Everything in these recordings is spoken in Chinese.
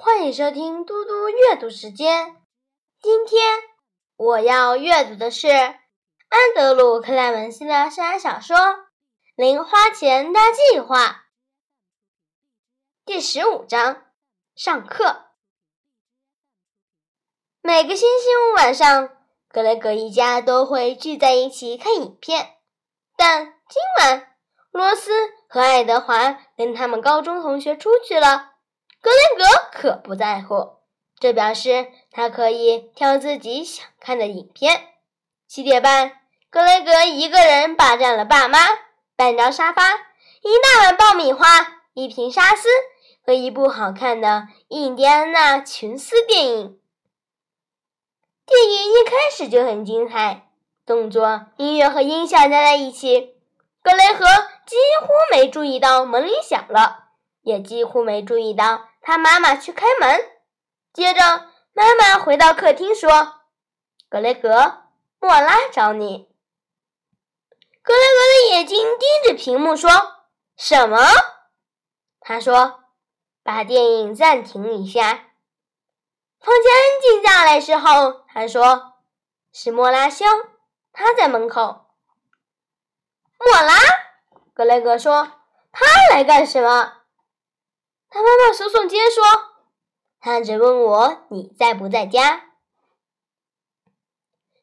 欢迎收听嘟嘟阅读时间。今天我要阅读的是安德鲁·克莱文斯的校园小说《零花钱大计划》第十五章：上课。每个星期五晚上，格雷格一家都会聚在一起看影片，但今晚罗斯和爱德华跟他们高中同学出去了。格雷格可不在乎，这表示他可以挑自己想看的影片。七点半，格雷格一个人霸占了爸妈、半张沙发、一大碗爆米花、一瓶沙司和一部好看的《印第安纳琼斯》电影。电影一开始就很精彩，动作、音乐和音效加在一起，格雷格几乎没注意到门铃响了。也几乎没注意到他妈妈去开门。接着，妈妈回到客厅说：“格雷格，莫拉找你。”格雷格的眼睛盯着屏幕说：“什么？”他说：“把电影暂停一下。”房间安静下来时候，他说：“是莫拉兄，他在门口。”莫拉，格雷格说：“他来干什么？”他妈妈耸耸肩说：“他只问我你在不在家。”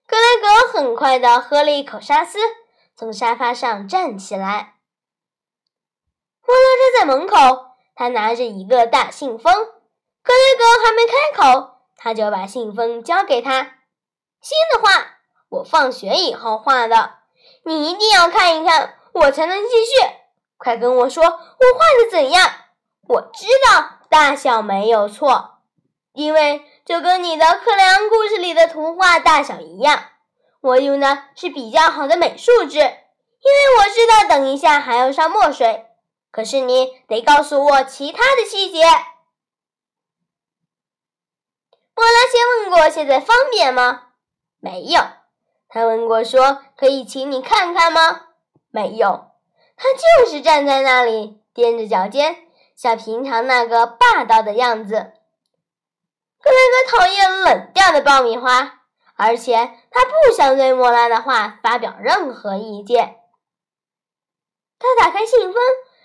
格雷格很快的喝了一口沙司，从沙发上站起来。莫拉站在门口，他拿着一个大信封。格雷格还没开口，他就把信封交给他。新的画，我放学以后画的，你一定要看一看，我才能继续。快跟我说，我画的怎样？我知道大小没有错，因为就跟你的克莱昂故事里的图画大小一样，我用的是比较好的美术纸，因为我知道等一下还要上墨水。可是你得告诉我其他的细节。莫拉先问过，现在方便吗？没有。他问过，说可以请你看看吗？没有。他就是站在那里，踮着脚尖。像平常那个霸道的样子，格雷格讨厌冷掉的爆米花，而且他不想对莫拉的话发表任何意见。他打开信封，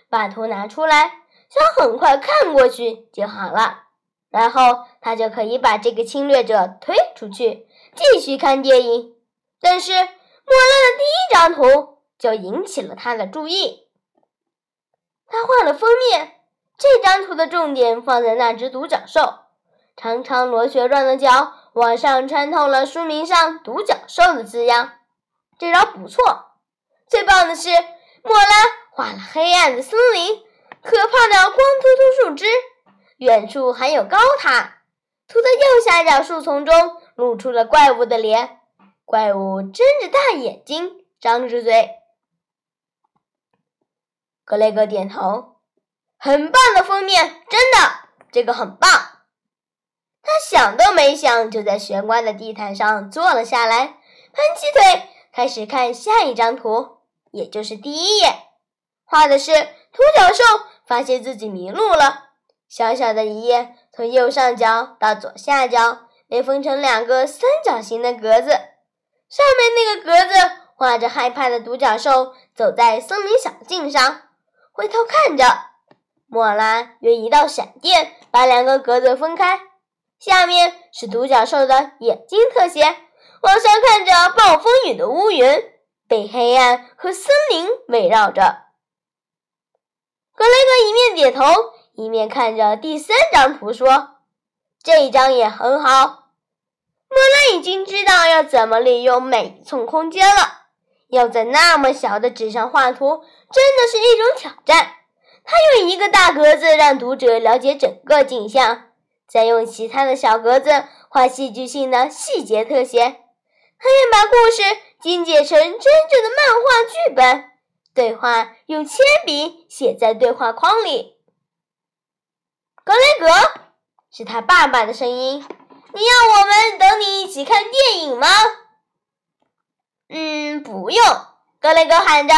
把图拿出来，想很快看过去就好了，然后他就可以把这个侵略者推出去，继续看电影。但是莫拉的第一张图就引起了他的注意，他画了封面。这张图的重点放在那只独角兽，长长螺旋状的脚往上穿透了书名上“独角兽”的字样，这招不错。最棒的是，莫拉画了黑暗的森林，可怕的光秃秃树枝，远处还有高塔。图的右下角树丛中露出了怪物的脸，怪物睁着大眼睛，张着嘴。格雷格点头。很棒的封面，真的，这个很棒。他想都没想，就在玄关的地毯上坐了下来，盘起腿，开始看下一张图，也就是第一页，画的是独角兽发现自己迷路了。小小的一页，从右上角到左下角被分成两个三角形的格子，上面那个格子画着害怕的独角兽走在森林小径上，回头看着。莫拉用一道闪电把两个格子分开，下面是独角兽的眼睛特写，往上看着暴风雨的乌云，被黑暗和森林围绕着。格雷格一面点头，一面看着第三张图说：“这张也很好。”莫拉已经知道要怎么利用每一寸空间了，要在那么小的纸上画图，真的是一种挑战。他用一个大格子让读者了解整个景象，再用其他的小格子画戏剧性的细节特写。他愿把故事精简成真正的漫画剧本，对话用铅笔写在对话框里。格雷格，是他爸爸的声音。你要我们等你一起看电影吗？嗯，不用。格雷格喊着：“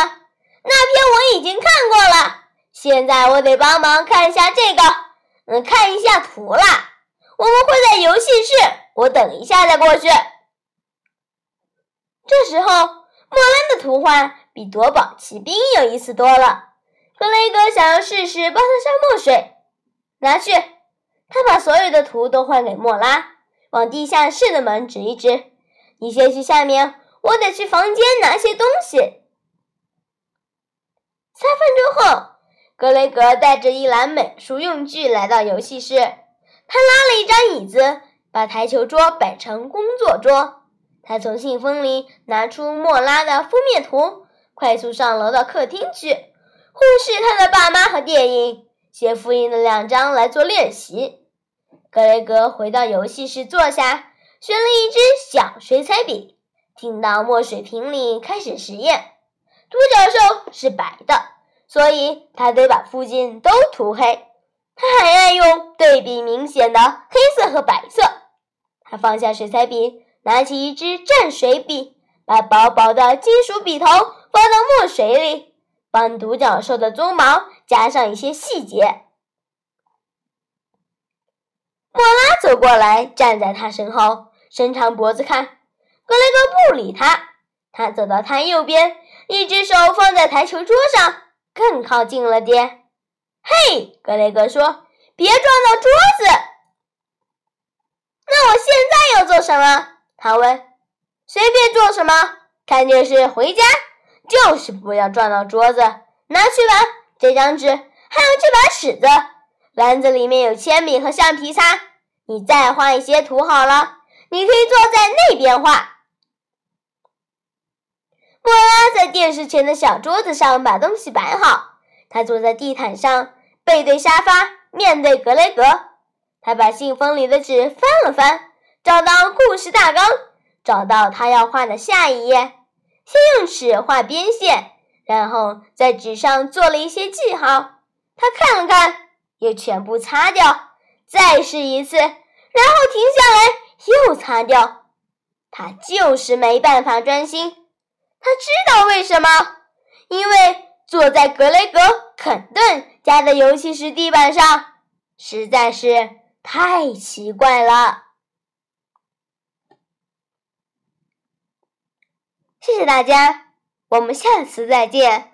那篇我已经看过了。”现在我得帮忙看一下这个，嗯，看一下图啦。我们会在游戏室，我等一下再过去。这时候，莫拉的图画比夺宝奇兵有意思多了。格雷格想要试试帮他上墨水，拿去。他把所有的图都换给莫拉，往地下室的门指一指：“你先去下面，我得去房间拿些东西。”三分钟后，格雷格带着一篮美术用具来到游戏室。他拉了一张椅子，把台球桌摆成工作桌。他从信封里拿出莫拉的封面图，快速上楼到客厅去，忽视他的爸妈和电影，先复印了两张来做练习。格雷格回到游戏室坐下，选了一支小水彩笔，进到墨水瓶里开始实验。独角兽是白的，所以他得把附近都涂黑。他还爱用对比明显的黑色和白色。他放下水彩笔，拿起一支蘸水笔，把薄薄的金属笔头放到墨水里，帮独角兽的鬃毛加上一些细节。莫拉走过来，站在他身后，伸长脖子看。格雷格不理他。他走到他右边，一只手放在台球桌上，更靠近了点。嘿，格雷格说：“别撞到桌子。”那我现在要做什么？他问。“随便做什么，看电视、回家，就是不要撞到桌子。拿去吧，这张纸，还有这把尺子，篮子里面有铅笔和橡皮擦。你再画一些图好了。你可以坐在那边画。”莫拉在电视前的小桌子上把东西摆好。他坐在地毯上，背对沙发，面对格雷格。他把信封里的纸翻了翻，找到故事大纲，找到他要画的下一页。先用尺画边线，然后在纸上做了一些记号。他看了看，又全部擦掉，再试一次，然后停下来，又擦掉。他就是没办法专心。他知道为什么，因为。坐在格雷格·肯顿家的游戏室地板上，实在是太奇怪了。谢谢大家，我们下次再见。